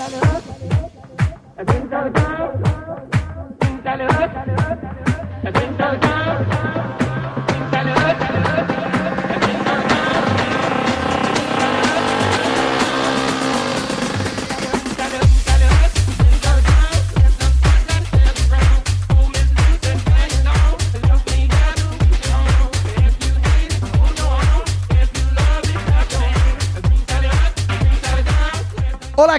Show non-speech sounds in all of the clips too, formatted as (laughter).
Atenta al caos, atenta al caos, atenta al caos.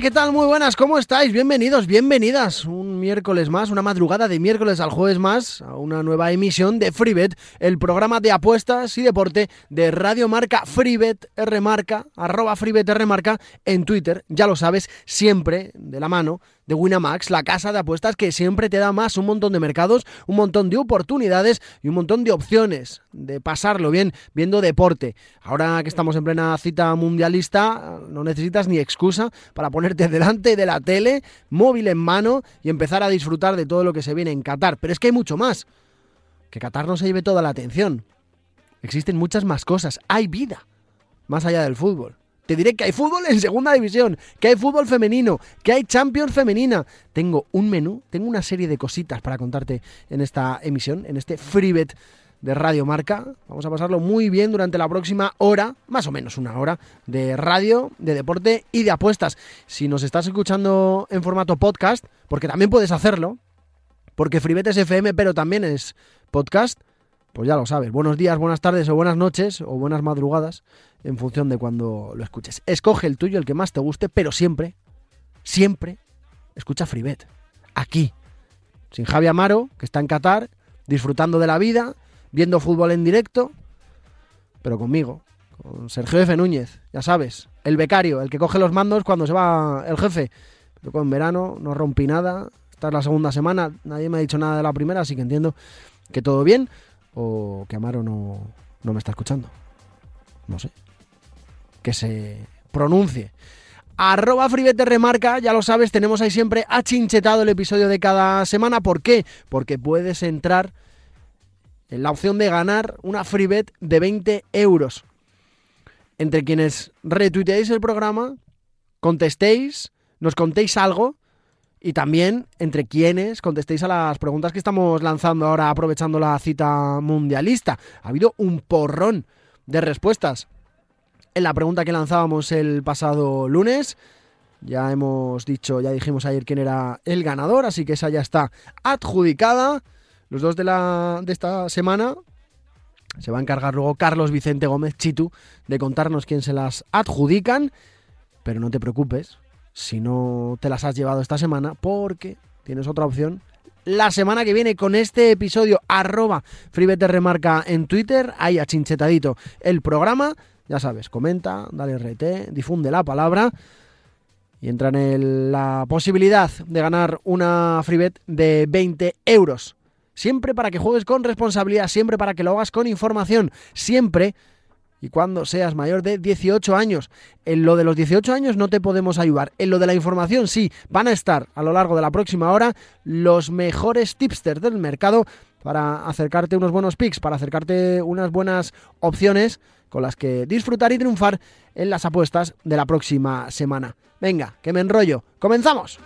¿Qué tal? Muy buenas, ¿cómo estáis? Bienvenidos, bienvenidas. Un miércoles más, una madrugada de miércoles al jueves más, a una nueva emisión de FreeBet, el programa de apuestas y deporte de Radio Marca FreeBet R Marca, arroba FreeBet R Marca en Twitter, ya lo sabes, siempre de la mano de Winamax, la casa de apuestas que siempre te da más un montón de mercados, un montón de oportunidades y un montón de opciones de pasarlo bien viendo deporte. Ahora que estamos en plena cita mundialista, no necesitas ni excusa para ponerte delante de la tele, móvil en mano y empezar a disfrutar de todo lo que se viene en Qatar. Pero es que hay mucho más. Que Qatar no se lleve toda la atención. Existen muchas más cosas. Hay vida más allá del fútbol. Te diré que hay fútbol en segunda división, que hay fútbol femenino, que hay Champions femenina. Tengo un menú, tengo una serie de cositas para contarte en esta emisión, en este FreeBet de Radio Marca. Vamos a pasarlo muy bien durante la próxima hora, más o menos una hora, de radio, de deporte y de apuestas. Si nos estás escuchando en formato podcast, porque también puedes hacerlo, porque FreeBet es FM, pero también es podcast, pues ya lo sabes. Buenos días, buenas tardes o buenas noches o buenas madrugadas en función de cuando lo escuches. Escoge el tuyo, el que más te guste, pero siempre, siempre escucha FreeBet. Aquí, sin Javi Amaro, que está en Qatar, disfrutando de la vida, viendo fútbol en directo, pero conmigo, con Sergio F. Núñez, ya sabes, el becario, el que coge los mandos cuando se va el jefe. Pero con verano no rompí nada, esta es la segunda semana, nadie me ha dicho nada de la primera, así que entiendo que todo bien o que Amaro no, no me está escuchando. No sé. Que se pronuncie. Arroba Fribete Remarca, ya lo sabes, tenemos ahí siempre achinchetado el episodio de cada semana. ¿Por qué? Porque puedes entrar en la opción de ganar una Freebet de 20 euros. Entre quienes retuiteéis el programa, contestéis, nos contéis algo y también entre quienes contestéis a las preguntas que estamos lanzando ahora aprovechando la cita mundialista. Ha habido un porrón de respuestas en la pregunta que lanzábamos el pasado lunes. Ya hemos dicho, ya dijimos ayer quién era el ganador, así que esa ya está adjudicada. Los dos de, la, de esta semana se va a encargar luego Carlos Vicente Gómez Chitu de contarnos quién se las adjudican. Pero no te preocupes si no te las has llevado esta semana, porque tienes otra opción la semana que viene con este episodio arroba Remarca en Twitter, ahí achinchetadito el programa, ya sabes, comenta, dale RT, difunde la palabra y entra en la posibilidad de ganar una freebet de 20 euros. Siempre para que juegues con responsabilidad, siempre para que lo hagas con información, siempre y cuando seas mayor de 18 años. En lo de los 18 años no te podemos ayudar. En lo de la información sí, van a estar a lo largo de la próxima hora los mejores tipsters del mercado para acercarte unos buenos picks, para acercarte unas buenas opciones con las que disfrutar y triunfar en las apuestas de la próxima semana. Venga, que me enrollo. ¡Comenzamos!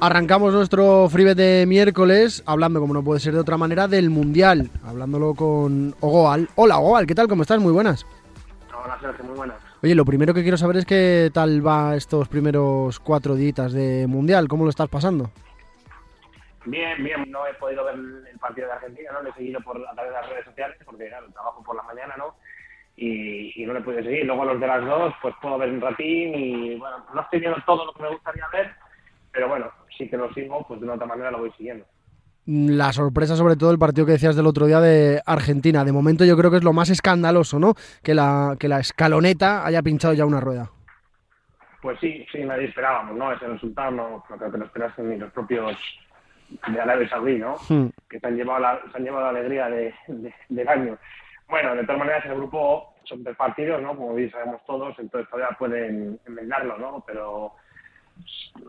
Arrancamos nuestro freebet de miércoles hablando, como no puede ser de otra manera, del Mundial. Hablándolo con Ogoal. Hola Ogoal, ¿qué tal? ¿Cómo estás? Muy buenas. Hola Sergio, muy buenas. Oye, lo primero que quiero saber es qué tal va estos primeros cuatro días de Mundial. ¿Cómo lo estás pasando? Bien, bien. No he podido ver el partido de Argentina, ¿no? Lo he seguido por, a través de las redes sociales porque, claro, trabajo por la mañana, ¿no? Y, y, no le he podido seguir. Luego los de las dos, pues puedo ver un ratín y, bueno, no estoy viendo todo lo que me gustaría ver, pero bueno, sí que lo sigo, pues de una otra manera lo voy siguiendo. la sorpresa sobre todo el partido que decías del otro día de Argentina. De momento yo creo que es lo más escandaloso, ¿no? Que la, que la escaloneta haya pinchado ya una rueda. Pues sí, sí, nadie esperábamos, ¿no? Ese resultado no, creo que no esperasen ni los propios de Arabia Saudí, ¿no? Hmm. Que se han llevado la, se han llevado la alegría de, del año. Bueno, de todas maneras, el grupo son tres partidos, ¿no? Como bien sabemos todos, entonces todavía pueden enmendarlo, ¿no? Pero,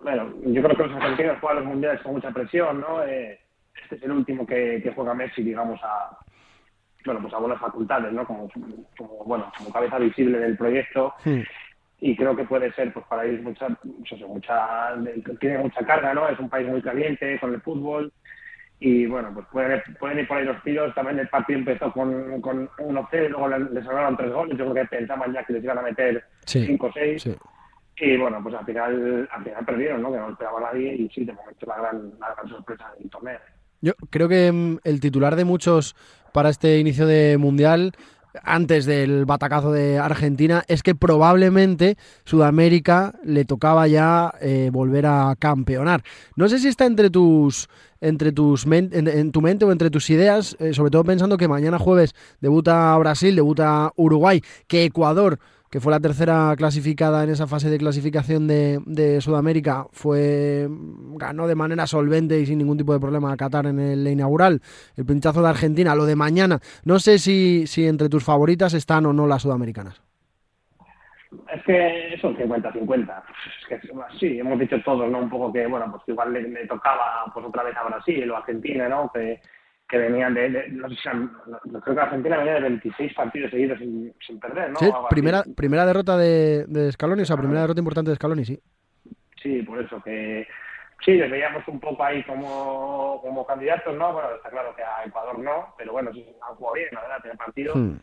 bueno, yo creo que los argentinos juegan los mundiales con mucha presión, ¿no? Eh, este es el último que, que, juega Messi, digamos, a, bueno, pues a buenas facultades, ¿no? Como, como bueno, como cabeza visible del proyecto. Y creo que puede ser pues para ellos mucha, pues mucha tiene mucha carga no es un país muy caliente con el fútbol. Y bueno pues pueden, pueden ir por ahí los tiros. También el partido empezó con, con 1-0 y luego les ganaron tres goles. Yo creo que pensaban ya que les iban a meter 5 o 6 y bueno pues al final al final perdieron no que no esperaba nadie y sí de momento la gran, la gran sorpresa del torneo yo creo que mm, el titular de muchos para este inicio de mundial antes del batacazo de Argentina es que probablemente Sudamérica le tocaba ya eh, volver a campeonar. No sé si está entre tus entre tus en, tu mente o entre tus ideas, eh, sobre todo pensando que mañana jueves debuta Brasil, debuta Uruguay, que Ecuador que fue la tercera clasificada en esa fase de clasificación de, Sudamérica, fue ganó de manera solvente y sin ningún tipo de problema a Qatar en el inaugural. El pinchazo de Argentina, lo de mañana. No sé si, si entre tus favoritas están o no las sudamericanas. Es que son 50-50. Es que sí, hemos dicho todos, ¿no? Un poco que, bueno, pues igual le, tocaba pues otra vez a Brasil o Argentina, ¿no? Que, que venían de, no sé si creo que Argentina venía de 26 partidos seguidos sin, sin perder, ¿no? Sí, primera, primera derrota de, de Scaloni, o sea, primera derrota importante de Scaloni, sí. Sí, por eso que sí, les veíamos un poco ahí como, como candidatos, ¿no? Bueno, está claro que a Ecuador no, pero bueno, sí, han jugado bien, la verdad, tiene partido. Hmm.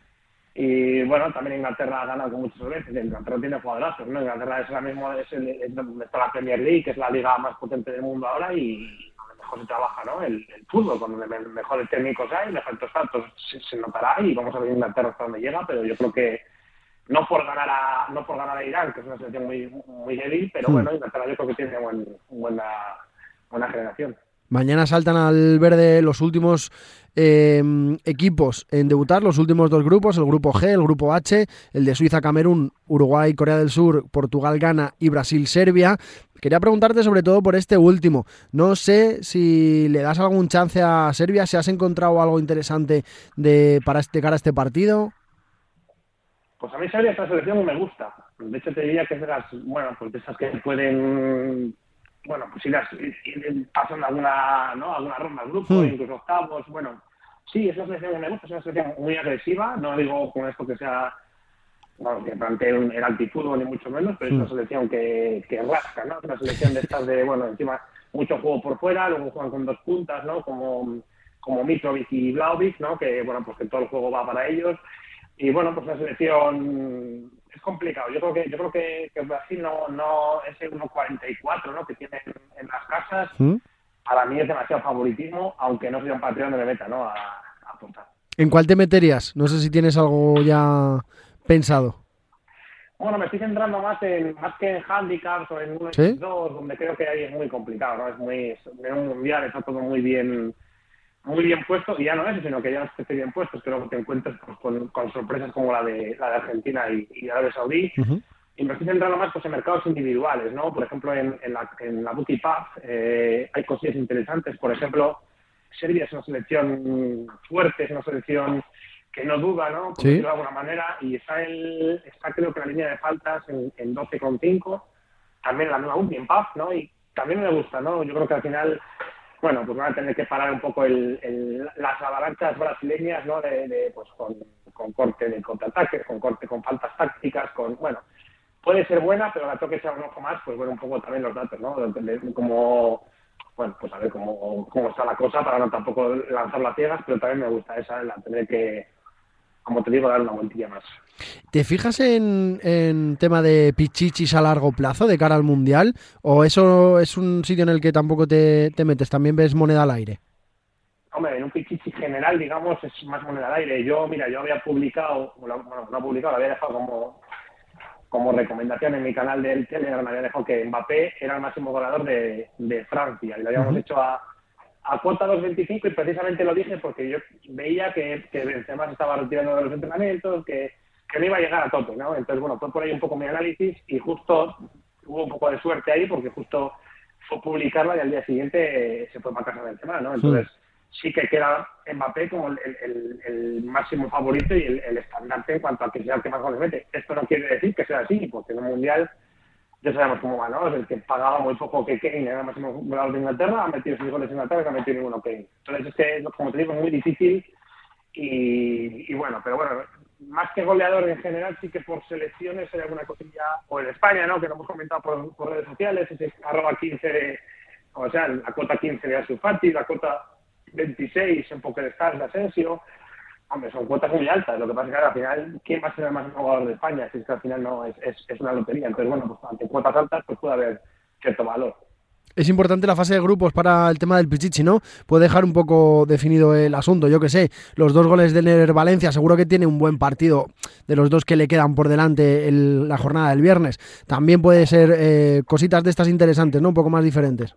Y bueno, también Inglaterra ha ganado con muchos veces, Inglaterra tiene jugadorazos, ¿no? Inglaterra es la misma, es, el, es, la Premier League, que es la liga más potente del mundo ahora y mejor se trabaja ¿no? el, fútbol, cuando mejores técnicos hay, mejores saltos se, se, notará y vamos a ver Inglaterra hasta donde llega, pero yo creo que no por ganar a, no por ganar a Irán, que es una selección muy, muy débil, pero hmm. bueno, Inglaterra yo creo que tiene buen, buena, buena generación. Mañana saltan al verde los últimos em, equipos en debutar, los últimos dos grupos, el grupo G, el grupo H, el de Suiza, Camerún, Uruguay, Corea del Sur, Portugal, Ghana y Brasil, Serbia. Quería preguntarte sobre todo por este último. No sé si le das algún chance a Serbia, si has encontrado algo interesante de, para este cara a este partido. Pues a mí Serbia esta selección me gusta. De hecho te diría que es de las, bueno, pues de esas que pueden bueno, pues irás pasando alguna, ¿no? alguna ronda al grupo, hmm. incluso octavos, bueno, sí, es una selección que me gusta, es una selección muy agresiva, no digo con esto que sea, bueno, que plantee el antifútbol ni mucho menos, pero es una hmm. selección que, que rasca, ¿no? Una selección de estas de, bueno, encima mucho juego por fuera, luego juegan con dos puntas, ¿no? Como, como Mitrovic y Blaovic, ¿no? Que, bueno, pues que todo el juego va para ellos. Y bueno, pues una selección es complicado. Yo creo que yo creo que, Brasil no, no ese 1.44 ¿no? que tiene en las casas, ¿Mm? para mí es demasiado favoritismo, aunque no soy un patrón de meta ¿no? a, apuntar. ¿En cuál te meterías? No sé si tienes algo ya pensado. Bueno, me estoy centrando más en más que en handicaps o en 1 2, donde creo que ahí es muy complicado, ¿no? Es muy en un mundial está todo muy bien muy bien puesto, y ya no es, sino que ya no esté bien puesto, creo que te encuentras pues, con, sorpresas como la de, la de Argentina y, y Arabia Saudí. Y me estoy centrando más pues, en mercados individuales, ¿no? Por ejemplo, en, en la, en la Bookie eh, hay cosillas interesantes. Por ejemplo, Serbia es una selección fuerte, es una selección que no duda, ¿no? Por decirlo de alguna manera, y está, el, está creo que la línea de faltas en, en 12,5, también la nueva UNI en ¿no? Y también me gusta, ¿no? Yo creo que al final bueno, pues van a tener que parar un poco el, las avalanchas brasileñas, ¿no? De, pues con, con, corte de contraataques, con corte con faltas tácticas, con, bueno, puede ser buena, pero la toque sea un ojo más, pues bueno, un poco también los datos, ¿no? como, bueno, pues a ver cómo, cómo está la cosa para no tampoco lanzar las ciegas, pero también me gusta esa, la tener que, como te digo, dar una vueltilla más. ¿Te fijas en, en, tema de pichichis a largo plazo de cara al Mundial? ¿O eso es un sitio en el que tampoco te, metes? ¿También ves moneda al aire? Hombre, en un pichichi general, digamos, es más moneda al aire. Yo, mira, yo había publicado, bueno, no publicado, lo había dejado como, como recomendación en mi canal del Telegram, había dejado que Mbappé era el máximo goleador de, Francia. Y lo habíamos hecho a, a cuota 2.25 y precisamente lo dije porque yo veía que, que Benzema se estaba retirando de los entrenamientos, que, que no iba a llegar a tope, ¿no? Entonces, bueno, fue por ahí un poco mi análisis y justo hubo un poco de suerte ahí porque justo fue publicarla y al día siguiente eh, se fue para casa Benzema, ¿no? Entonces, sí que queda Mbappé como el, el, el máximo favorito y el, estandarte en cuanto a que sea el que más goles mete. Esto no quiere decir que sea así, porque en el Mundial ya sabemos cómo va, ¿no? El que pagaba muy poco que Kane era máximo goleador de Inglaterra, ha metido seis goles en Inglaterra y ha metido ninguno Kane. Entonces, es que, como te digo, es muy difícil y, y bueno, pero bueno, más que goleador en general, sí que por selecciones hay alguna cosilla, o en España, ¿no? Que lo hemos comentado por, redes sociales, ese arroba 15 de, o sea, la cota 15 de Asufati, la cota 26 en Poker Stars de Asensio. Hombre, son cuotas muy altas. Lo que pasa es que al final, ¿quién va a ser el más jugador de España? Si es que al final no es, es, es una lotería. Entonces, bueno, pues ante cuotas altas, pues puede haber cierto valor. Es importante la fase de grupos para el tema del Pichichi, ¿no? Puede dejar un poco definido el asunto. Yo que sé, los dos goles de Ner Valencia, seguro que tiene un buen partido de los dos que le quedan por delante el, la jornada del viernes. También puede ser eh, cositas de estas interesantes, ¿no? Un poco más diferentes.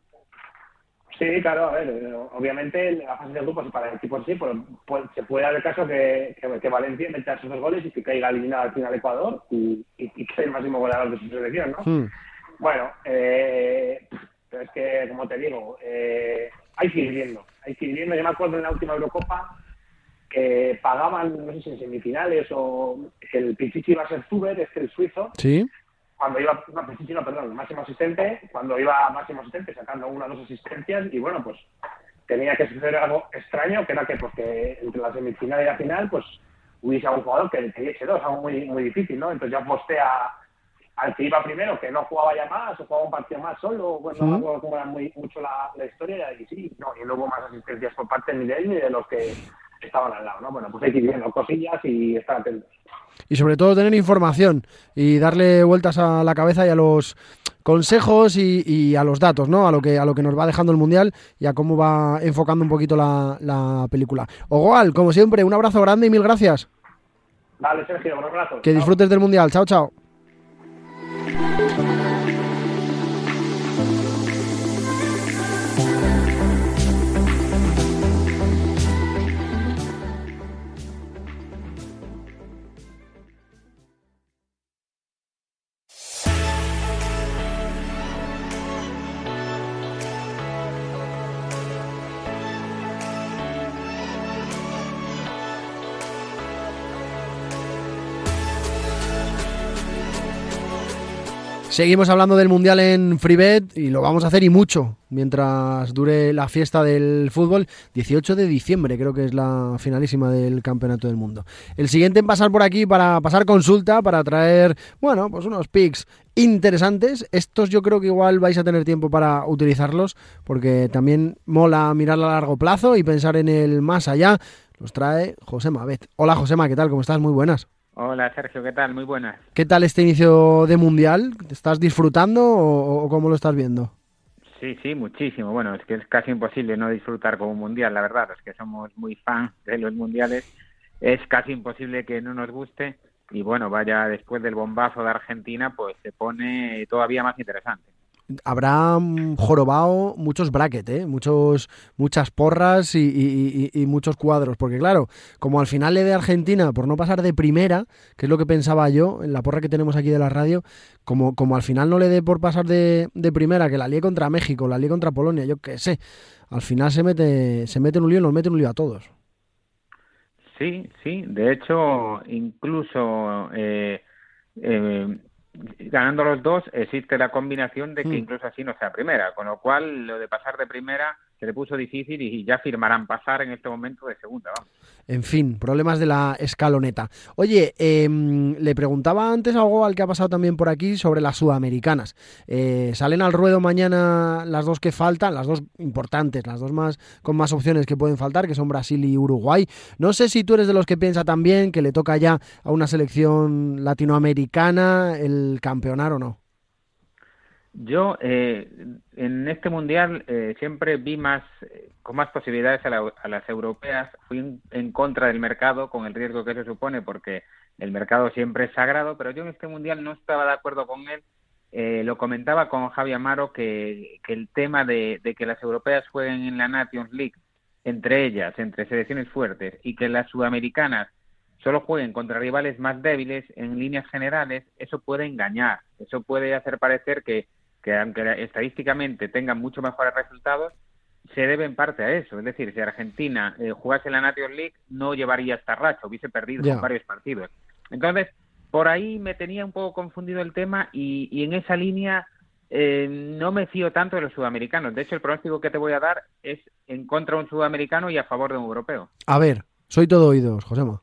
Sí, claro, a ver, obviamente la fase de grupos para el equipo sí, pero se puede dar el caso que, que, Valencia meta esos dos goles y que caiga eliminado al final Ecuador y, y, que sea el máximo goleador de su selección, ¿no? Hmm. Bueno, eh, pero es que, como te digo, eh, hay que ir viendo, hay que ir viendo. Yo me acuerdo en la última Eurocopa que pagaban, no sé si en semifinales o el Pichichi iba a ser Zuber, es que el suizo. Sí cuando iba, no, no, perdón, máximo asistente, cuando iba máximo asistente sacando una o dos asistencias y bueno, pues tenía que suceder algo extraño, que era que porque pues, entre la semifinal y la final, pues hubiese algún jugador que, diese dos, algo muy, muy difícil, ¿no? Entonces yo aposté a, al que iba primero, que no jugaba ya más, o jugaba un partido más solo, bueno, no era muy, mucho la, la, historia, y sí, no, y no hubo más asistencias por parte ni de él ni de los que estaban al lado, ¿no? Bueno, pues hay que ir viendo cosillas y estar atentos y sobre todo tener información y darle vueltas a la cabeza y a los consejos y, a los datos, ¿no? A lo que a lo que nos va dejando el mundial y a cómo va enfocando un poquito la, la película. Ogoal, como siempre, un abrazo grande y mil gracias. Vale, Sergio, un abrazo. Que disfrutes del mundial. Chao, chao. Seguimos hablando del Mundial en Freebet y lo vamos a hacer y mucho mientras dure la fiesta del fútbol. 18 de diciembre creo que es la finalísima del Campeonato del Mundo. El siguiente en pasar por aquí para pasar consulta, para traer, bueno, pues unos picks interesantes. Estos yo creo que igual vais a tener tiempo para utilizarlos porque también mola mirar a largo plazo y pensar en el más allá. Los trae José Mabet. Hola Josema, ¿qué tal? ¿Cómo estás? Muy buenas. Hola Sergio, ¿qué tal? Muy buenas. ¿Qué tal este inicio de Mundial? ¿Te estás disfrutando o, cómo lo estás viendo? Sí, sí, muchísimo. Bueno, es que es casi imposible no disfrutar como un mundial, la verdad. Es que somos muy fans de los mundiales. Es casi imposible que no nos guste. Y bueno, vaya, después del bombazo de Argentina, pues se pone todavía más interesante habrá jorobado muchos brackets, ¿eh? muchos, muchas porras y, muchos cuadros. Porque claro, como al final le de Argentina por no pasar de primera, que es lo que pensaba yo en la porra que tenemos aquí de la radio, como, como al final no le dé por pasar de, primera, que la lié contra México, la lié contra Polonia, yo qué sé, al final se mete, se mete en un lío y nos mete en un lío a todos. Sí, sí, de hecho, incluso... Eh, eh, ganando los dos existe la combinación de que hmm. incluso así no sea primera, con lo cual lo de pasar de primera se le puso difícil y ya firmarán pasar en este momento de segunda. Vamos. En fin, problemas de la escaloneta. Oye, em, le preguntaba antes algo al que ha pasado también por aquí sobre las sudamericanas. Eh, salen al ruedo mañana las dos que faltan, las dos importantes, las dos más con más opciones que pueden faltar, que son Brasil y Uruguay. No sé si tú eres de los que piensa también que le toca ya a una selección latinoamericana el campeonar o no. Yo eh, en este mundial eh, siempre vi más con más posibilidades a, las europeas. Fui en, contra del mercado con el riesgo que se supone porque el mercado siempre es sagrado, pero yo en este mundial no estaba de acuerdo con él eh, lo comentaba con Javi Amaro que, que el tema de, de, que las europeas jueguen en la Nations League entre ellas, entre selecciones fuertes, y que las sudamericanas solo jueguen contra rivales más débiles en líneas generales, eso puede engañar, eso puede hacer parecer que, que aunque estadísticamente tengan mucho mejores resultados, se debe en parte a eso. Es decir, si Argentina eh, jugase en la Nations League, no llevaría esta racha, hubiese perdido varios partidos. Entonces, por ahí me tenía un poco confundido el tema y, y en esa línea eh, no me fío tanto de los sudamericanos. De hecho, el pronóstico que te voy a dar es en contra de un sudamericano y a favor de un europeo. A ver, soy todo oídos, Josema.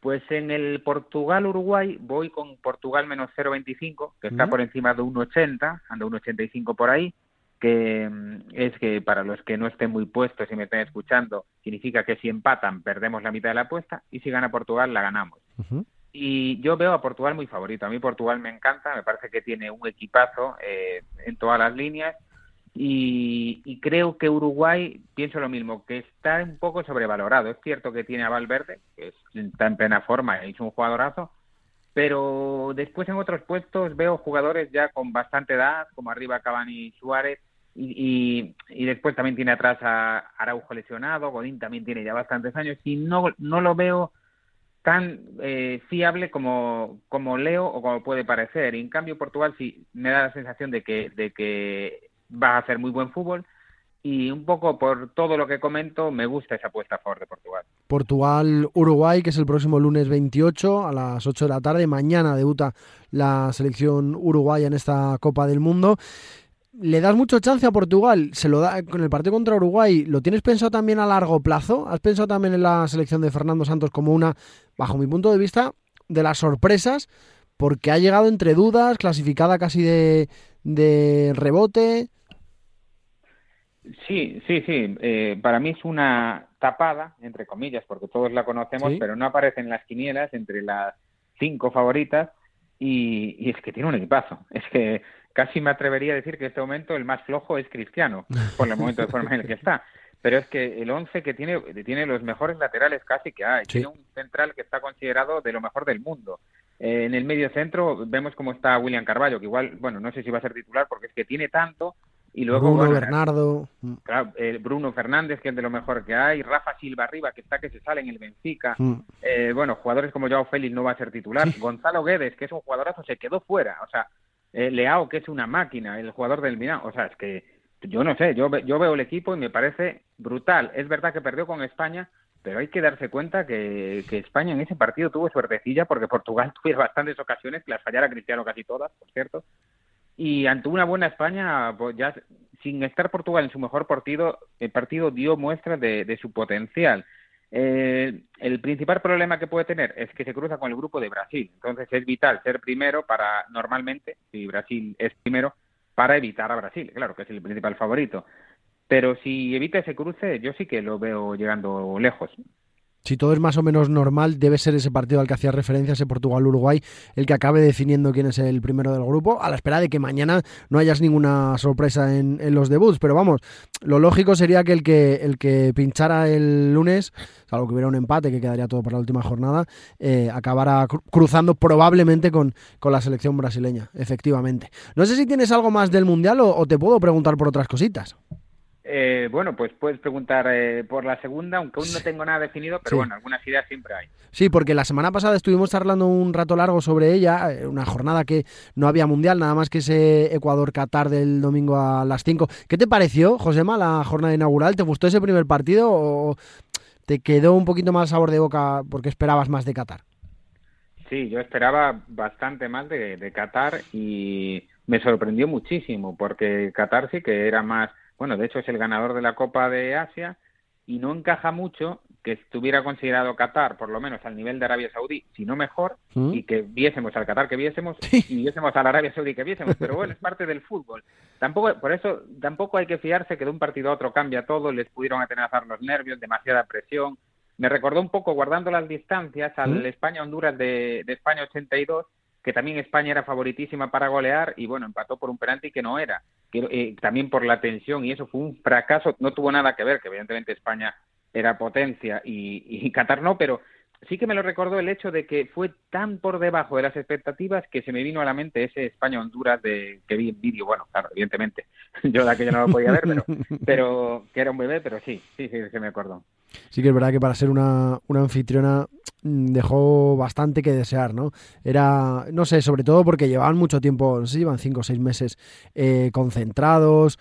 Pues en el Portugal-Uruguay voy con Portugal menos 0,25, que está por encima de 1,80, anda 1,85 por ahí, que mm, es que para los que no estén muy puestos y me estén escuchando, significa que si empatan perdemos la mitad de la apuesta y si gana Portugal la ganamos. Y yo veo a Portugal muy favorito. A mí Portugal me encanta, me parece que tiene un equipazo eh, en todas las líneas. Y, creo que Uruguay, pienso lo mismo, que está un poco sobrevalorado. Es cierto que tiene a Valverde, que está en plena forma es un jugadorazo, pero después en otros puestos veo jugadores ya con bastante edad, como arriba Cavani y Suárez, y, y, después también tiene atrás a Araujo lesionado, Godín también tiene ya bastantes años, y no, no lo veo tan eh, fiable como, como leo o como puede parecer. En cambio, Portugal sí me da la sensación de que, de que va a hacer muy buen fútbol y un poco por todo lo que comento, me gusta esa apuesta a favor de Portugal. Portugal-Uruguay, que es el próximo lunes 28 a las 8 de la tarde. Mañana debuta la selección uruguaya en esta Copa del Mundo. ¿Le das mucho chance a Portugal? ¿Se lo da con el partido contra Uruguay? ¿Lo tienes pensado también a largo plazo? ¿Has pensado también en la selección de Fernando Santos como una, bajo mi punto de vista, de las sorpresas? Porque ha llegado entre dudas, clasificada casi de, de rebote. Sí, sí, sí. Eh, para mí es una tapada, entre comillas, porque todos la conocemos, pero no aparece en las quinielas entre las cinco favoritas. Y, y, es que tiene un equipazo. Es que casi me atrevería a decir que en este momento el más flojo es Cristiano, por el momento de forma en el que está. Pero es que el 11 que tiene, tiene los mejores laterales casi que hay. Tiene un central que está considerado de lo mejor del mundo. Eh, en el medio centro vemos cómo está William Carballo, que igual, bueno, no sé si va a ser titular porque es que tiene tanto. Y luego Bruno Bernardo. Claro, eh, Bruno Fernández, que es de lo mejor que hay. Rafa Silva arriba, que está que se sale en el Benfica. Mm. Eh, bueno, jugadores como Joao Félix no va a ser titular. Gonzalo Guedes, que es un jugadorazo, se quedó fuera. O sea, eh, Leao, que es una máquina, el jugador del Milan. O sea, es que yo no sé, yo, yo veo el equipo y me parece brutal. Es verdad que perdió con España, pero hay que darse cuenta que, que España en ese partido tuvo suertecilla porque Portugal (laughs) tuvo bastantes ocasiones, las fallara Cristiano casi todas, por cierto. Y ante una buena España, pues ya sin estar Portugal en su mejor partido, el partido dio muestra de, de su potencial. Eh, el principal problema que puede tener es que se cruza con el grupo de Brasil. Entonces es vital ser primero para, normalmente, si Brasil es primero, para evitar a Brasil, claro, que es el principal favorito. Pero si evita ese cruce, yo sí que lo veo llegando lejos si todo es más o menos normal, debe ser ese partido al que hacía referencia, ese Portugal-Uruguay, el que acabe definiendo quién es el primero del grupo, a la espera de que mañana no hayas ninguna sorpresa en, los debuts. Pero vamos, lo lógico sería que el que, el que pinchara el lunes, salvo que hubiera un empate, que quedaría todo para la última jornada, eh, acabara cruzando probablemente con, con, la selección brasileña, efectivamente. No sé si tienes algo más del Mundial o te puedo preguntar por otras cositas. Eh, bueno, pues puedes preguntar eh, por la segunda, aunque aún no tengo nada definido, pero bueno, algunas ideas siempre hay. Sí, porque la semana pasada estuvimos charlando un rato largo sobre ella, eh, una jornada que no había mundial, nada más que ese Ecuador-Qatar del domingo a las 5. ¿Qué te pareció, Josema, la jornada inaugural? ¿Te gustó ese primer partido o te quedó un poquito más sabor de boca porque esperabas más de Qatar? Sí, yo esperaba bastante más de, de Qatar y me sorprendió muchísimo porque Qatar sí que era más bueno, de hecho es el ganador de la Copa de Asia y no encaja mucho que estuviera considerado Qatar, por lo menos al nivel de Arabia Saudí, si no mejor, mm. y que viésemos al Qatar que viésemos y viésemos a la Arabia Saudí que viésemos, pero bueno, es parte del fútbol. Tampoco, por eso tampoco hay que fiarse que de un partido a otro cambia todo, les pudieron atenazar los nervios, demasiada presión. Me recordó un poco, guardando las distancias, al mm. España-Honduras de, de España 82, que también España era favoritísima para golear y bueno, empató por un penalti que no era, que, eh, también por la tensión y eso fue un fracaso, no tuvo nada que ver, que evidentemente España era potencia y, y (laughs) Qatar no, pero sí que me lo recordó el hecho de que fue tan por debajo de las expectativas que se me vino a la mente ese España-Honduras de que vi en vídeo. Bueno, claro, evidentemente, (laughs) yo de aquello no lo podía ver, pero, pero que era un bebé, pero sí, sí, sí, se me acordó. Sí que es verdad que para ser una, una anfitriona mm, dejó bastante que desear, ¿no? Era, no sé, sobre todo porque llevaban mucho tiempo, no sé, llevan cinco o seis meses eh, concentrados,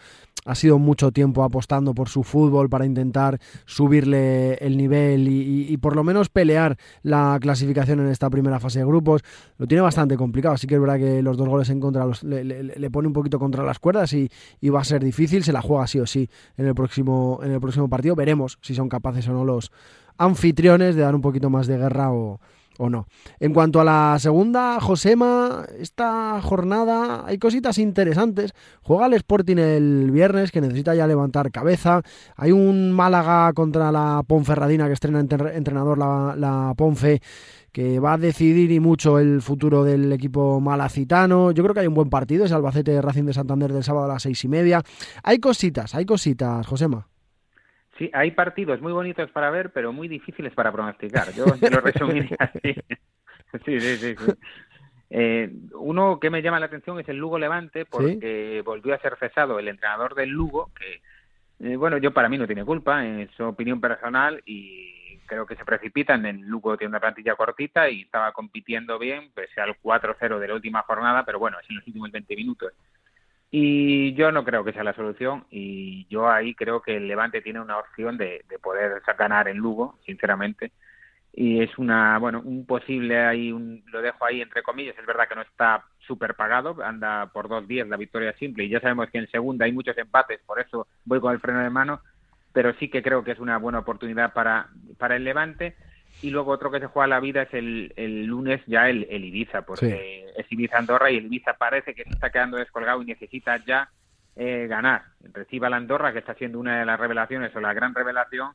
ha sido mucho tiempo apostando por su fútbol para intentar subirle el nivel y, por lo menos pelear la clasificación en esta primera fase de grupos. Lo tiene bastante complicado, así que es verdad que los dos goles en contra le, pone un poquito contra las cuerdas y, y, va a ser difícil, se la juega sí o sí en el próximo, en el próximo partido. Veremos si son capaces o no los anfitriones de dar un poquito más de guerra o, o no. En cuanto a la segunda, Josema, esta jornada hay cositas interesantes. Juega el Sporting el viernes, que necesita ya levantar cabeza. Hay un Málaga contra la Ponferradina que estrena entrenador la, la Ponfe que va a decidir y mucho el futuro del equipo malacitano. Yo creo que hay un buen partido, es Albacete Racing de Santander del sábado a las seis y media. Hay cositas, hay cositas, Josema. Sí, hay partidos muy bonitos para ver, pero muy difíciles para pronosticar. Yo te lo (laughs) resumiría así. Sí, sí, sí. Eh, uno que me llama la atención es el Lugo Levante, porque volvió a ser cesado el entrenador del Lugo, que, eh, bueno, yo para mí no tiene culpa, en su opinión personal, y creo que se precipitan. El Lugo tiene una plantilla cortita y estaba compitiendo bien, pese al 4-0 de la última jornada, pero bueno, es en los últimos 20 minutos. Y yo no creo que sea la solución y yo ahí creo que el Levante tiene una opción de, de poder ganar en Lugo, sinceramente. Y es una, bueno, un posible ahí, un, lo dejo ahí entre comillas, es verdad que no está súper pagado, anda por dos días la victoria simple y ya sabemos que en segunda hay muchos empates, por eso voy con el freno de mano, pero sí que creo que es una buena oportunidad para, para el Levante y luego otro que se juega la vida es el, el lunes ya el, el Ibiza, porque es Ibiza Andorra y el Ibiza parece que se está quedando descolgado y necesita ya eh, ganar. Reciba la Andorra, que está siendo una de las revelaciones o la gran revelación,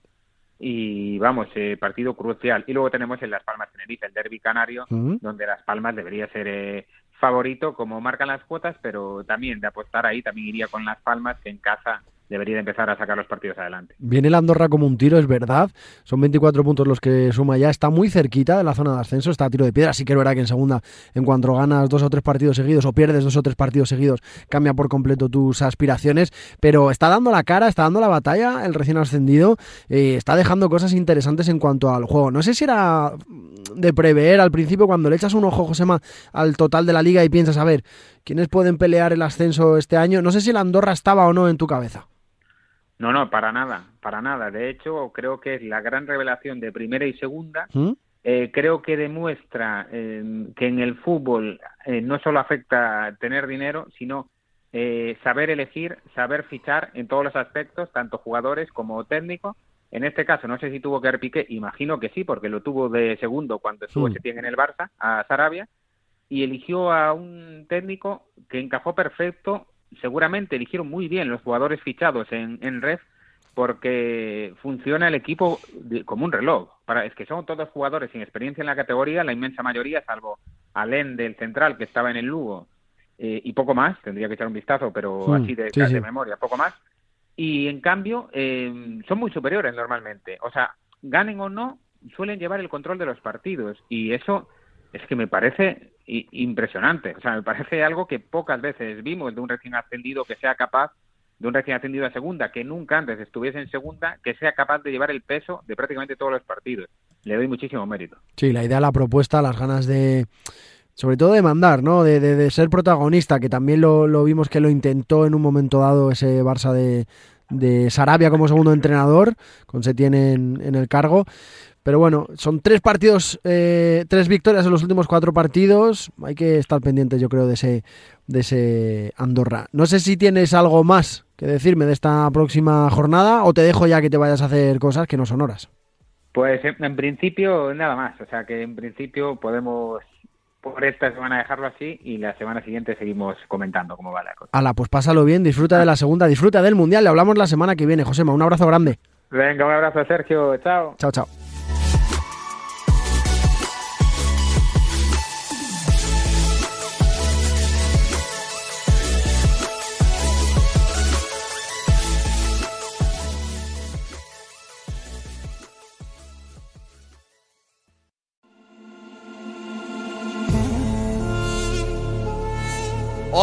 y vamos, eh, partido crucial. Y luego tenemos en Las Palmas Tenerife, el derby canario, donde Las Palmas debería ser eh, favorito, como marcan las cuotas, pero también de apostar ahí, también iría con Las Palmas, que en casa debería empezar a sacar los partidos adelante. Viene la Andorra como un tiro, es verdad. Son 24 puntos los que suma ya. Está muy cerquita de la zona de ascenso, está a tiro de piedra. Así que es verdad que en segunda, en cuanto ganas dos o tres partidos seguidos o pierdes dos o tres partidos seguidos, cambia por completo tus aspiraciones. Pero está dando la cara, está dando la batalla el recién ascendido. Eh, está dejando cosas interesantes en cuanto al juego. No sé si era de prever al principio cuando le echas un ojo, Josema, al total de la liga y piensas, a ver, ¿quiénes pueden pelear el ascenso este año? No sé si la Andorra estaba o no en tu cabeza. No, no, para nada, para nada. De hecho, creo que es la gran revelación de primera y segunda. ¿Mm? Eh, creo que demuestra eh, que en el fútbol eh, no solo afecta tener dinero, sino saber elegir, saber fichar en todos los aspectos, tanto jugadores como técnicos. En este caso, no sé si tuvo que haber Piqué, imagino que sí, porque lo tuvo de segundo cuando estuvo ese tiempo en el Barça, a Sarabia, y eligió a un técnico que encajó perfecto seguramente eligieron muy bien los jugadores fichados en, en Ref porque funciona el equipo como un reloj. Para, es que son todos jugadores sin experiencia en la categoría, la inmensa mayoría, salvo Alén del central que estaba en el Lugo eh, y poco más, tendría que echar un vistazo, pero hmm, así de, de memoria, poco más. Y en cambio, eh, son muy superiores normalmente. O sea, ganen o no, suelen llevar el control de los partidos y eso es que me parece impresionante. O sea, me parece algo que pocas veces vimos de un recién ascendido que sea capaz, de un recién ascendido a segunda, que nunca antes estuviese en segunda, que sea capaz de llevar el peso de prácticamente todos los partidos. Le doy muchísimo mérito. Sí, la idea, la propuesta, las ganas de sobre todo de mandar, ¿no? De, de, ser protagonista, que también lo, lo, vimos que lo intentó en un momento dado ese Barça de, de Sarabia como segundo entrenador, con Setién en, en el cargo. Pero bueno, son tres partidos, eh, tres victorias en los últimos cuatro partidos. Hay que estar pendientes, yo creo, de ese, de ese Andorra. No sé si tienes algo más que decirme de esta próxima jornada o te dejo ya que te vayas a hacer cosas que no son horas. Pues en principio nada más, o sea que en principio podemos por esta semana dejarlo así y la semana siguiente seguimos comentando cómo va la cosa. Hala, pues pásalo bien, disfruta de la segunda, disfruta del Mundial, le hablamos la semana que viene. Josema, un abrazo grande. Venga, un abrazo Sergio, chao. Chao, chao.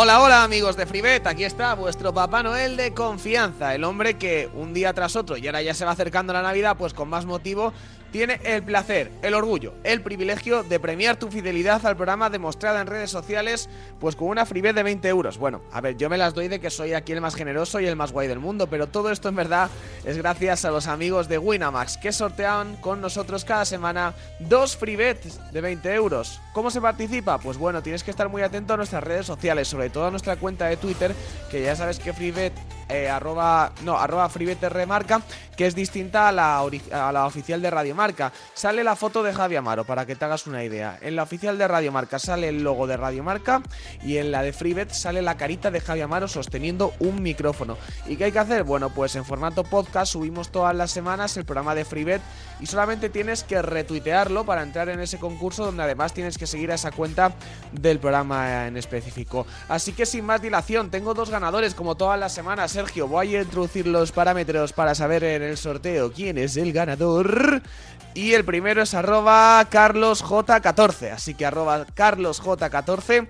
Hola, hola amigos de Freebet, aquí está vuestro Papá Noel de confianza, el hombre que un día tras otro, y ahora ya se va acercando la Navidad, pues con más motivo tiene el placer, el orgullo, el privilegio de premiar tu fidelidad al programa demostrada en redes sociales, pues con una freebet de 20 euros. Bueno, a ver, yo me las doy de que soy aquí el más generoso y el más guay del mundo, pero todo esto en verdad es gracias a los amigos de Winamax, que sortean con nosotros cada semana dos freebets de 20 euros. ¿Cómo se participa? Pues bueno, tienes que estar muy atento a nuestras redes sociales, sobre todo a nuestra cuenta de Twitter, que ya sabes que freebet eh, arroba, no, arroba Remarca, que es distinta a la, a la oficial de Radio Marca. Sale la foto de Javi Amaro, para que te hagas una idea. En la oficial de Radio Marca sale el logo de Radio Marca y en la de FreeBet sale la carita de Javi Amaro sosteniendo un micrófono. ¿Y qué hay que hacer? Bueno, pues en formato podcast subimos todas las semanas el programa de FreeBet y solamente tienes que retuitearlo para entrar en ese concurso donde además tienes que seguir a esa cuenta del programa en específico. Así que sin más dilación, tengo dos ganadores como todas las semanas. Sergio, voy a introducir los parámetros para saber en el sorteo quién es el ganador. Y el primero es arroba carlosj14, así que arroba carlosj14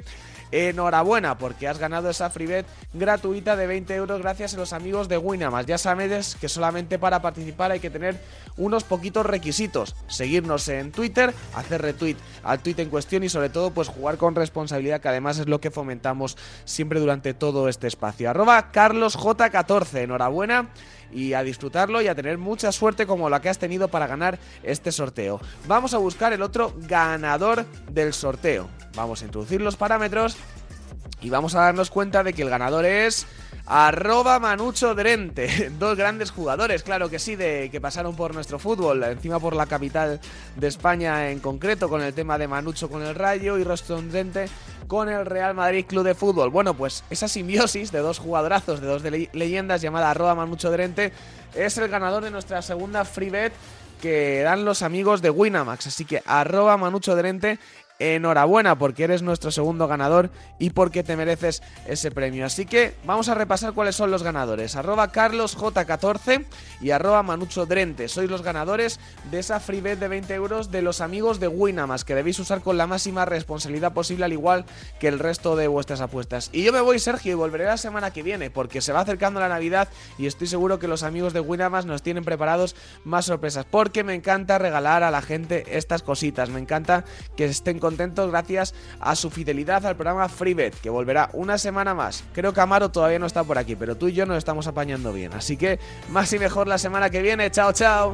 Enhorabuena porque has ganado esa freebet gratuita de 20 euros gracias a los amigos de Winamax. Ya sabes que solamente para participar hay que tener unos poquitos requisitos. Seguirnos en Twitter, hacer retweet al tweet en cuestión y sobre todo pues jugar con responsabilidad que además es lo que fomentamos siempre durante todo este espacio. Arroba CarlosJ14, enhorabuena y a disfrutarlo y a tener mucha suerte como la que has tenido para ganar este sorteo. Vamos a buscar el otro ganador del sorteo. Vamos a introducir los parámetros y vamos a darnos cuenta de que el ganador es arroba Manucho Drente. (laughs) Dos grandes jugadores, claro que sí, de que pasaron por nuestro fútbol, encima por la capital de España en concreto, con el tema de Manucho con el Rayo y Rostron Drente con el Real Madrid Club de Fútbol. Bueno, pues esa simbiosis de dos jugadorazos, de dos leyendas llamada arroba Manucho Drente, es el ganador de nuestra segunda free bet que dan los amigos de Winamax. Así que arroba Manucho Drente enhorabuena porque eres nuestro segundo ganador y porque te mereces ese premio. Así que vamos a repasar cuáles son los ganadores. Arroba CarlosJ14 y arroba Manucho Drente. Sois los ganadores de esa free bet de 20 euros de los amigos de Winamax que debéis usar con la máxima responsabilidad posible al igual que el resto de vuestras apuestas. Y yo me voy Sergio y volveré la semana que viene porque se va acercando la Navidad y estoy seguro que los amigos de Winamax nos tienen preparados más sorpresas porque me encanta regalar a la gente estas cositas. Me encanta que estén con contentos gracias a su fidelidad al programa FreeBet, que volverá una semana más. Creo que Amaro todavía no está por aquí, pero tú y yo nos estamos apañando bien. Así que más y mejor la semana que viene. Chao, chao.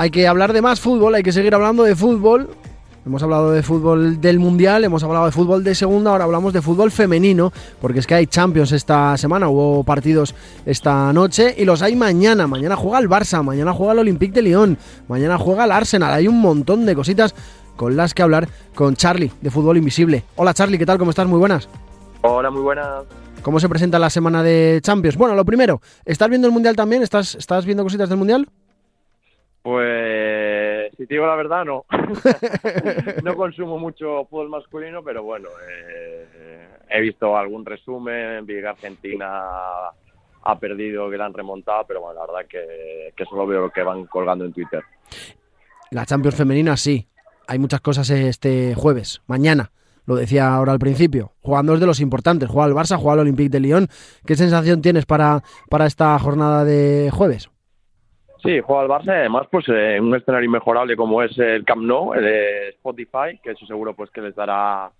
Hay que hablar de más fútbol, hay que seguir hablando de fútbol. Hemos hablado de fútbol del Mundial, hemos hablado de fútbol de segunda, ahora hablamos de fútbol femenino, porque es que hay Champions esta semana, hubo partidos esta noche y los hay mañana. Mañana juega el Barça, mañana juega el Olympique de Lyon, mañana juega el Arsenal. Hay un montón de cositas con las que hablar con Charlie de Fútbol Invisible. Hola Charlie, ¿qué tal? ¿Cómo estás? Muy buenas. Hola, muy buenas. ¿Cómo se presenta la semana de Champions? Bueno, lo primero, ¿estás viendo el Mundial también? ¿Estás, estás viendo cositas del Mundial? Pues, si te digo la verdad, no. (laughs) no consumo mucho fútbol masculino, pero bueno, eh, he visto algún resumen, vi que Argentina ha perdido, han remontado, pero bueno, la verdad que, que solo veo lo que van colgando en Twitter. La Champions femenina sí, hay muchas cosas este jueves, mañana. Lo decía ahora al principio, jugando es de los importantes, juega el Barça, juega el Olympique de Lyon. ¿Qué sensación tienes para, para esta jornada de jueves? Sí, juega el Barça además pues eh, en un escenario inmejorable como es el Camp Nou, el Spotify, que eso seguro pues que les dará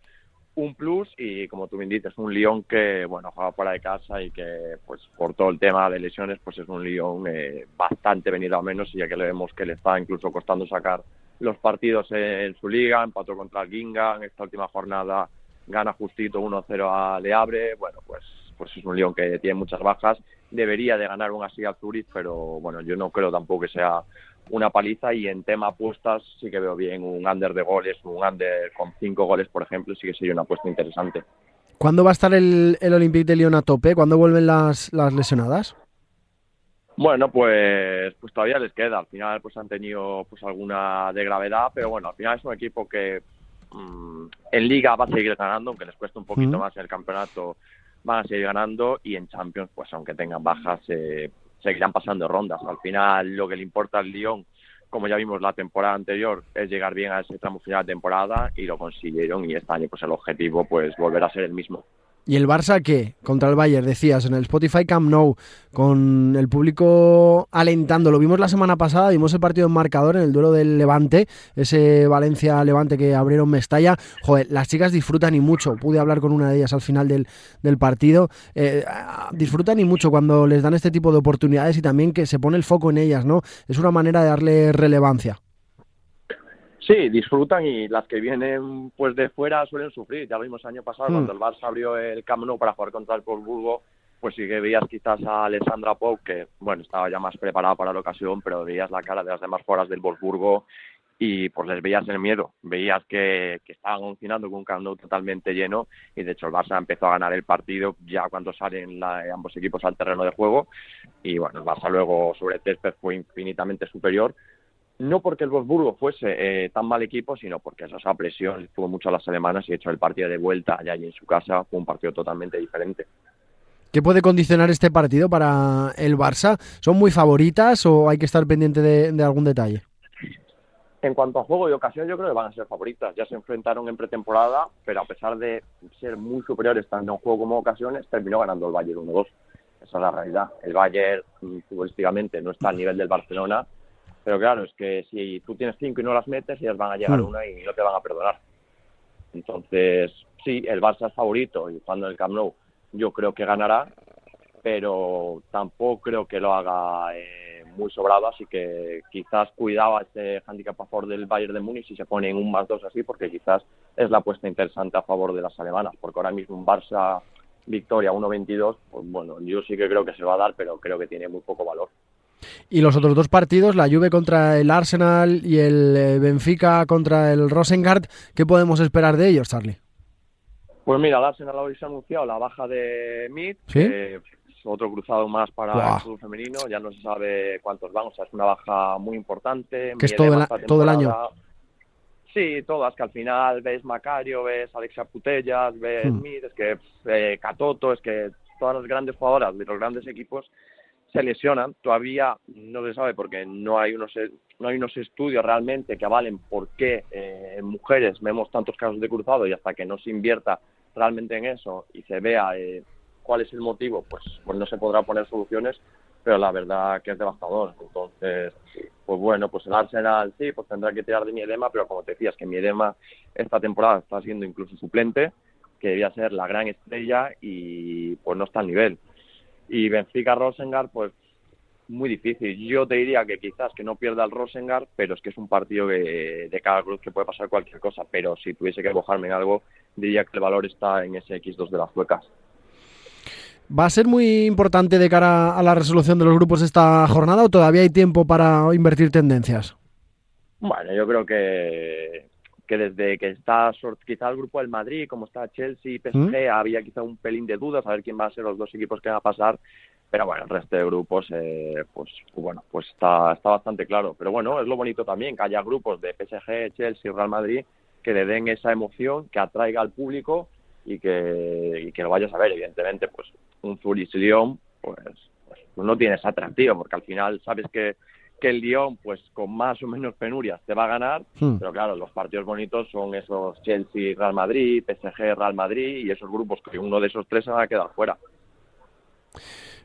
un plus y como tú bien dices, un Lyon que bueno juega fuera de casa y que pues por todo el tema de lesiones pues es un Lyon eh, bastante venido a menos y ya que le vemos que le está incluso costando sacar los partidos en, su liga, empató contra el Ginga en esta última jornada gana justito 1-0 a Le Abre, bueno pues pues es un Lyon que tiene muchas bajas debería de ganar un así al Zurich, pero bueno, yo no creo tampoco que sea una paliza y en tema apuestas sí que veo bien un under de goles, un under con cinco goles, por ejemplo, sí que sería una apuesta interesante. ¿Cuándo va a estar el, el Olympique de Lyon a tope? ¿Cuándo vuelven las, las lesionadas? Bueno, pues, pues todavía les queda. Al final, pues han tenido pues alguna de gravedad, pero bueno, al final es un equipo que mmm, en Liga va a seguir ganando, aunque les cueste un poquito Mm. más en el campeonato, van a seguir ganando y en Champions, pues aunque tengan bajas, eh, seguirán pasando rondas. Al final, lo que le importa al Lyon, como ya vimos la temporada anterior, es llegar bien a ese tramo final de temporada y lo consiguieron y este año, pues el objetivo, pues volver a ser el mismo. ¿Y el Barça qué? Contra el Bayern, decías, en el Spotify Camp Nou, con el público alentando. Lo vimos la semana pasada, vimos el partido en marcador en el duelo del Levante, ese Valencia-Levante que abrieron Mestalla. Joder, las chicas disfrutan y mucho. Pude hablar con una de ellas al final del, del partido. Eh, disfrutan y mucho cuando les dan este tipo de oportunidades y también que se pone el foco en ellas, ¿no? Es una manera de darle relevancia. Sí, disfrutan y las que vienen pues de fuera suelen sufrir. Ya lo vimos el año pasado Mm. cuando el Barça abrió el Camp Nou para jugar contra el Wolfsburgo, pues sí que veías quizás a Alessandra Pau que bueno estaba ya más preparada para la ocasión, pero veías la cara de las demás jugadoras del Wolfsburgo y pues les veías el miedo, veías que, que estaban alucinando con un Camp Nou totalmente lleno y de hecho el Barça empezó a ganar el partido ya cuando salen la- ambos equipos al terreno de juego y bueno el Barça luego sobre el césped fue infinitamente superior no porque el Wolfsburgo fuese eh, tan mal equipo, sino porque esa presión tuvo mucho a las alemanas y de hecho el partido de vuelta allá y en su casa fue un partido totalmente diferente. ¿Qué puede condicionar este partido para el Barça? ¿Son muy favoritas o hay que estar pendiente de, de algún detalle? En cuanto a juego y ocasión, yo creo que van a ser favoritas. Ya se enfrentaron en pretemporada, pero a pesar de ser muy superiores tanto en juego como en ocasiones, terminó ganando el Bayern 1-2. Esa es la realidad. El Bayern, mm, futbolísticamente, no está al nivel del Barcelona, pero claro, es que si tú tienes cinco y no las metes, ellas van a llegar Hmm. una y no te van a perdonar. Entonces, sí, el Barça es favorito y cuando en el Camp Nou yo creo que ganará, pero tampoco creo que lo haga eh, muy sobrado, así que quizás cuidaba este handicap a favor del Bayern de Múnich si se pone en un más dos así, porque quizás es la apuesta interesante a favor de las alemanas, porque ahora mismo un Barça victoria 1-22, pues bueno, yo sí que creo que se va a dar, pero creo que tiene muy poco valor. Y los otros dos partidos, la Juve contra el Arsenal y el eh, Benfica contra el Rosengard, ¿qué podemos esperar de ellos, Charlie? Pues mira, el Arsenal hoy se ha anunciado la baja de Mid, ¿Sí? que es otro cruzado más para el fútbol femenino, ya no se sabe cuántos van, o sea, es una baja muy importante. Que es todo el todo año. Sí, todas, que al final ves Macario, ves Alexia Putellas, ves Hmm. Mid, es que eh, Catoto, es que todas las grandes jugadoras de los grandes equipos se lesionan. Todavía no se sabe porque no hay unos e- no hay unos estudios realmente que avalen por qué eh, en mujeres vemos tantos casos de cruzado y hasta que no se invierta realmente en eso y se vea eh, cuál es el motivo, pues, pues no se podrá poner soluciones, pero la verdad que es devastador. Entonces, pues bueno, pues el Arsenal sí, pues tendrá que tirar de Miedema, pero como te decías, que Miedema esta temporada está siendo incluso suplente, que debía ser la gran estrella y pues no está al nivel. Y Benfica Rosengard, pues muy difícil. Yo te diría que quizás que no pierda el Rosengard, pero es que es un partido que, de cada cruz que puede pasar cualquier cosa. Pero si tuviese que mojarme en algo, diría que el valor está en ese X2 de las suecas. ¿Va a ser muy importante de cara a la resolución de los grupos esta jornada o todavía hay tiempo para invertir tendencias? Bueno, yo creo que, que desde que está quizá el grupo del Madrid, como está Chelsea y PSG, ¿Mm? había quizá un pelín de dudas a ver quién va a ser los dos equipos que van a pasar. Pero bueno, el resto de grupos, eh, pues bueno, pues está, está bastante claro. Pero bueno, es lo bonito también que haya grupos de PSG, Chelsea y Real Madrid que le den esa emoción, que atraiga al público y que, y que lo vayas a ver. Evidentemente, pues un Zurich pues, pues no tiene ese atractivo, porque al final sabes que, que el Lyon, pues con más o menos penurias, te va a ganar, Hmm. pero claro, los partidos bonitos son esos Chelsea, Real Madrid, PSG, Real Madrid y esos grupos que uno de esos tres se va a quedar fuera.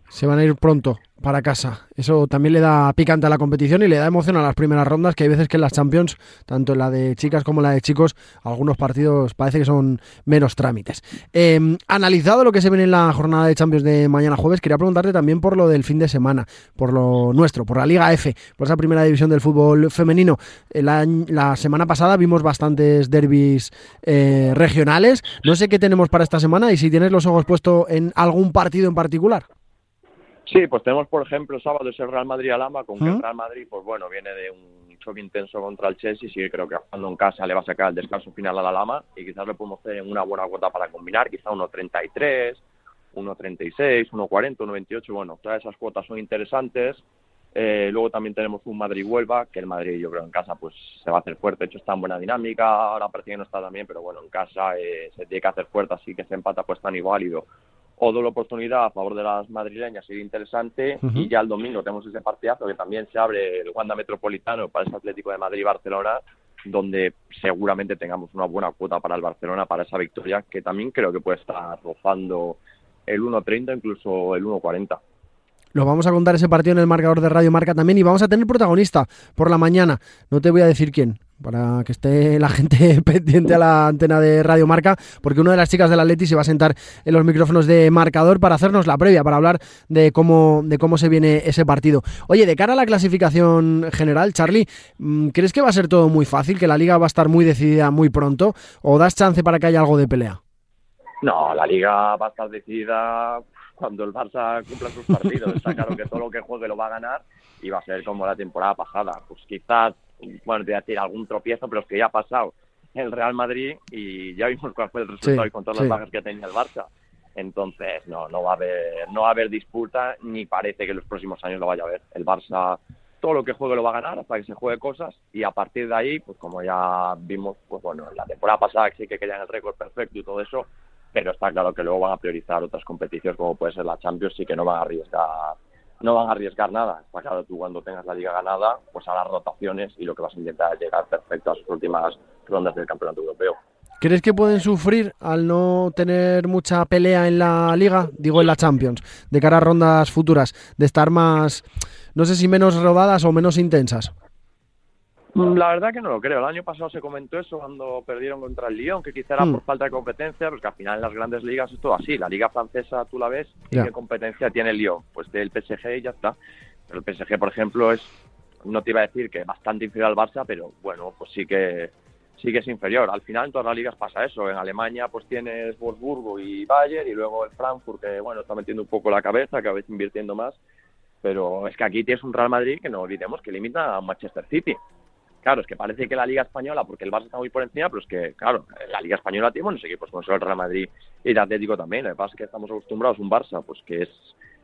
Se van a ir pronto para casa. Eso también le da picante a la competición y le da emoción a las primeras rondas, que hay veces que en las Champions, tanto en la de chicas como en la de chicos, algunos partidos parece que son menos trámites. Eh, analizado lo que se viene en la jornada de Champions de mañana jueves, quería preguntarte también por lo del fin de semana, por lo nuestro, por la Liga F, por esa primera división del fútbol femenino. La semana pasada vimos bastantes derbis eh, regionales. No sé qué tenemos para esta semana y si tienes los ojos puestos en algún partido en particular. Sí, pues tenemos, por ejemplo, el sábado es el Real Madrid-Alama, con que el Real Madrid, pues bueno, viene de un choque intenso contra el Chelsea, sí creo que jugando en casa le va a sacar el descanso final a la Lama y quizás le podemos hacer una buena cuota para combinar, quizá 1.33, 1.36, 1.40, 1.28, bueno, todas esas cuotas son interesantes. Eh, luego también tenemos un Madrid-Huelva, que el Madrid yo creo en casa pues se va a hacer fuerte, de hecho está en buena dinámica, ahora parece que no está tan bien, pero bueno, en casa eh, se tiene que hacer fuerte, así que se empata pues tan igual o doble oportunidad a favor de las madrileñas sería interesante y ya el domingo tenemos ese partidazo que también se abre el Wanda Metropolitano para ese Atlético de Madrid-Barcelona donde seguramente tengamos una buena cuota para el Barcelona para esa victoria que también creo que puede estar rozando el 1.30 incluso el 1.40 lo vamos a contar ese partido en el marcador de Radio Marca también y vamos a tener protagonista por la mañana. No te voy a decir quién, para que esté la gente (laughs) pendiente a la antena de Radio Marca, porque una de las chicas del Atleti se va a sentar en los micrófonos de marcador para hacernos la previa, para hablar de cómo, de cómo se viene ese partido. Oye, de cara a la clasificación general, Charlie, mm, ¿crees que va a ser todo muy fácil, que la liga va a estar muy decidida muy pronto, o das chance para que haya algo de pelea? No, la liga va a estar decidida cuando el Barça cumpla sus partidos. Está claro que todo lo que juegue lo va a ganar y va a ser como la temporada pasada. Pues quizás, bueno, te voy a decir algún tropiezo, pero es que ya ha pasado el Real Madrid y ya vimos cuál fue el resultado y con todas las bajas que tenía el Barça. Entonces, no, no va a haber, no va a haber disputa ni parece que en los próximos años lo vaya a haber. El Barça todo lo que juegue lo va a ganar hasta que se juegue cosas y a partir de ahí, pues como ya vimos, pues bueno, la temporada pasada sí que querían el récord perfecto y todo eso, pero está claro que luego van a priorizar otras competiciones como puede ser la Champions y que no van a arriesgar no van a arriesgar nada. Está claro, tú cuando tengas la liga ganada, pues las rotaciones y lo que vas a intentar es llegar perfecto a sus últimas rondas del campeonato europeo. ¿Crees que pueden sufrir al no tener mucha pelea en la liga, digo en la Champions, de cara a rondas futuras, de estar más, no sé si menos rodadas o menos intensas? La verdad que no lo creo. El año pasado se comentó eso cuando perdieron contra el Lyon, que quizá era mm. por falta de competencia, porque al final en las grandes ligas es todo así. La liga francesa tú la ves y qué competencia tiene el Lyon. Pues del PSG y ya está. Pero el PSG, por ejemplo, es, no te iba a decir que bastante inferior al Barça, pero bueno, pues sí que sí que es inferior. Al final en todas las ligas pasa eso. En Alemania pues tienes Wolfsburgo y Bayern y luego el Frankfurt que bueno está metiendo un poco la cabeza, cada vez invirtiendo más. Pero es que aquí tienes un Real Madrid que no olvidemos que limita a Manchester City. Claro, es que parece que la Liga Española, porque el Barça está muy por encima, pero es que, claro, la Liga Española tiene buenos equipos, como el Real Madrid y el Atlético también. Lo que pasa es que estamos acostumbrados a un Barça, pues que es,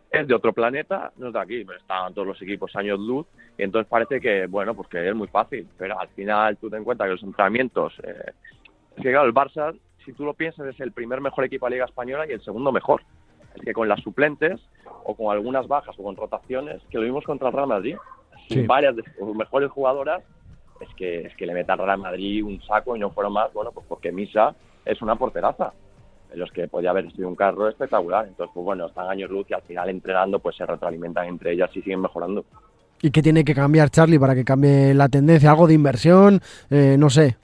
es de otro planeta, no es de aquí, pero estaban todos los equipos años luz, y entonces parece que, bueno, pues que es muy fácil, pero al final tú te encuentras que los entrenamientos, eh, es que claro, el Barça, si tú lo piensas, es el primer mejor equipo de la Liga Española y el segundo mejor. Es que con las suplentes, o con algunas bajas, o con rotaciones, que lo vimos contra el Real Madrid, varias de sus mejores jugadoras es que, es que le meta al Real Madrid un saco y no fueron más, bueno, pues porque Misa es una porteraza, en los que podía haber sido un carro espectacular. Entonces, pues bueno, están años luz y al final entrenando, pues se retroalimentan entre ellas y siguen mejorando. ¿Y qué tiene que cambiar Charlie para que cambie la tendencia? ¿Algo de inversión? Eh, no sé.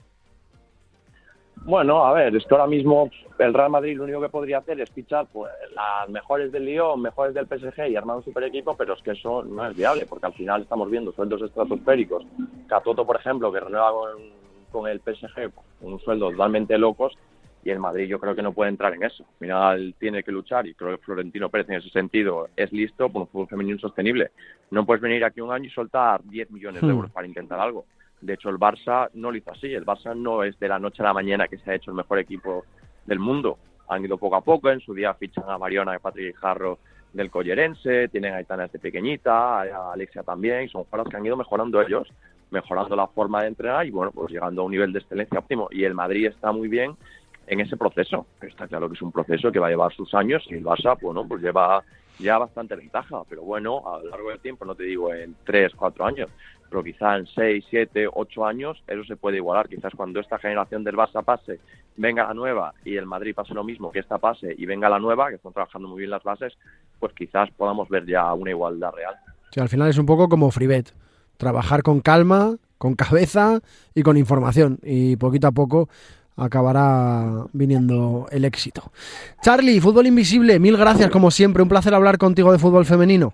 Bueno, a ver, es que ahora mismo el Real Madrid lo único que podría hacer es fichar pues, las mejores del Lyon, mejores del PSG y armar un super equipo, pero es que eso no es viable, porque al final estamos viendo sueldos estratosféricos. Catoto, por ejemplo, que renueva con, el PSG un sueldo totalmente locos, y el Madrid yo creo que no puede entrar en eso. Al final tiene que luchar y creo que Florentino Pérez en ese sentido es listo por un fútbol femenino sostenible. No puedes venir aquí un año y soltar 10 millones de hmm. euros para intentar algo. De hecho, el Barça no lo hizo así. El Barça no es de la noche a la mañana que se ha hecho el mejor equipo del mundo. Han ido poco a poco. En su día fichan a Mariona y Patrick Jarro del Collerense, tienen a Aitana de pequeñita, a Alexia también, y son jugadores que han ido mejorando ellos, mejorando la forma de entrenar y bueno, pues llegando a un nivel de excelencia óptimo. Y el Madrid está muy bien en ese proceso. Está claro que es un proceso que va a llevar sus años y el Barça, bueno, pues lleva ya bastante ventaja, pero bueno, a lo largo del tiempo, no te digo en tres, cuatro años, pero quizá en 6, 7, 8 años eso se puede igualar. Quizás cuando esta generación del Barça pase, venga la nueva y el Madrid pase lo mismo, que esta pase y venga la nueva, que están trabajando muy bien las bases, pues quizás podamos ver ya una igualdad real. Sí, al final es un poco como Fribet, trabajar con calma, con cabeza y con información y poquito a poco acabará viniendo el éxito. Charlie, Fútbol Invisible, mil gracias como siempre, un placer hablar contigo de fútbol femenino.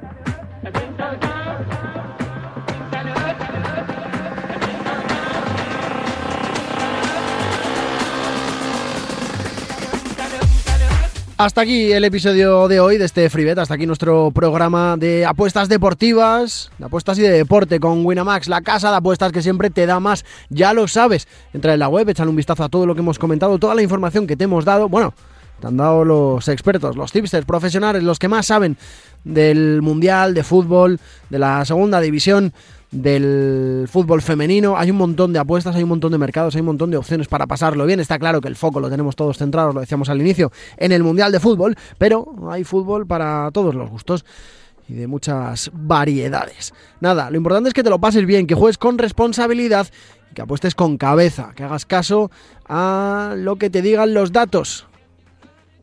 Hasta aquí el episodio de hoy de este Freebet, hasta aquí nuestro programa de apuestas deportivas, de apuestas y de deporte con Winamax, la casa de apuestas que siempre te da más, ya lo sabes. Entra en la web, échale un vistazo a todo lo que hemos comentado, toda la información que te hemos dado, bueno, te han dado los expertos, los tipsters profesionales, los que más saben del Mundial, de fútbol, de la segunda división del fútbol femenino. Hay un montón de apuestas, hay un montón de mercados, hay un montón de opciones para pasarlo bien. Está claro que el foco lo tenemos todos centrados, lo decíamos al inicio, en el Mundial de Fútbol, pero hay fútbol para todos los gustos y de muchas variedades. Nada, lo importante es que te lo pases bien, que juegues con responsabilidad y que apuestes con cabeza, que hagas caso a lo que te digan los datos.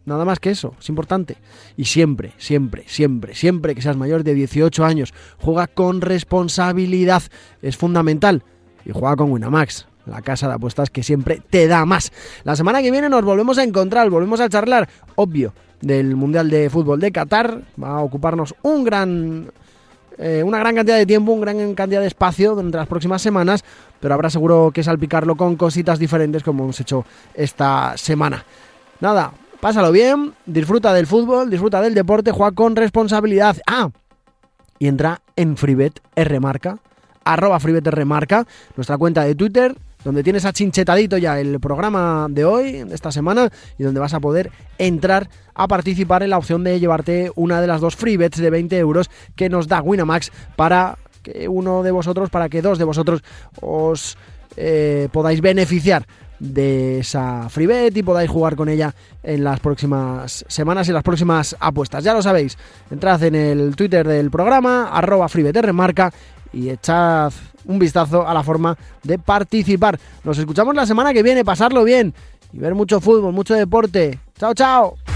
Nada más que eso, es importante. Y siempre, siempre, siempre, siempre que seas mayor de 18 años, juega con responsabilidad. Es fundamental. Y juega con Winamax, la casa de apuestas que siempre te da más. La semana que viene nos volvemos a encontrar, volvemos a charlar, obvio, del Mundial de Fútbol de Qatar. Va a ocuparnos un gran eh, una gran cantidad de tiempo, una gran cantidad de espacio durante las próximas semanas, pero habrá seguro que salpicarlo con cositas diferentes como hemos hecho esta semana. Nada, Pásalo bien, disfruta del fútbol, disfruta del deporte, juega con responsabilidad. Ah, y entra en Freebet R marca, arroba Freebet R marca, nuestra cuenta de Twitter, donde tienes achinchetadito ya el programa de hoy, de esta semana, y donde vas a poder entrar a participar en la opción de llevarte una de las dos Freebets de 20 euros que nos da Winamax para que uno de vosotros, para que dos de vosotros os eh, podáis beneficiar de esa freebet y podáis jugar con ella en las próximas semanas y las próximas apuestas. Ya lo sabéis, entrad en el Twitter del programa, arroba y echad un vistazo a la forma de participar. Nos escuchamos la semana que viene, pasarlo bien y ver mucho fútbol, mucho deporte. Chao, chao.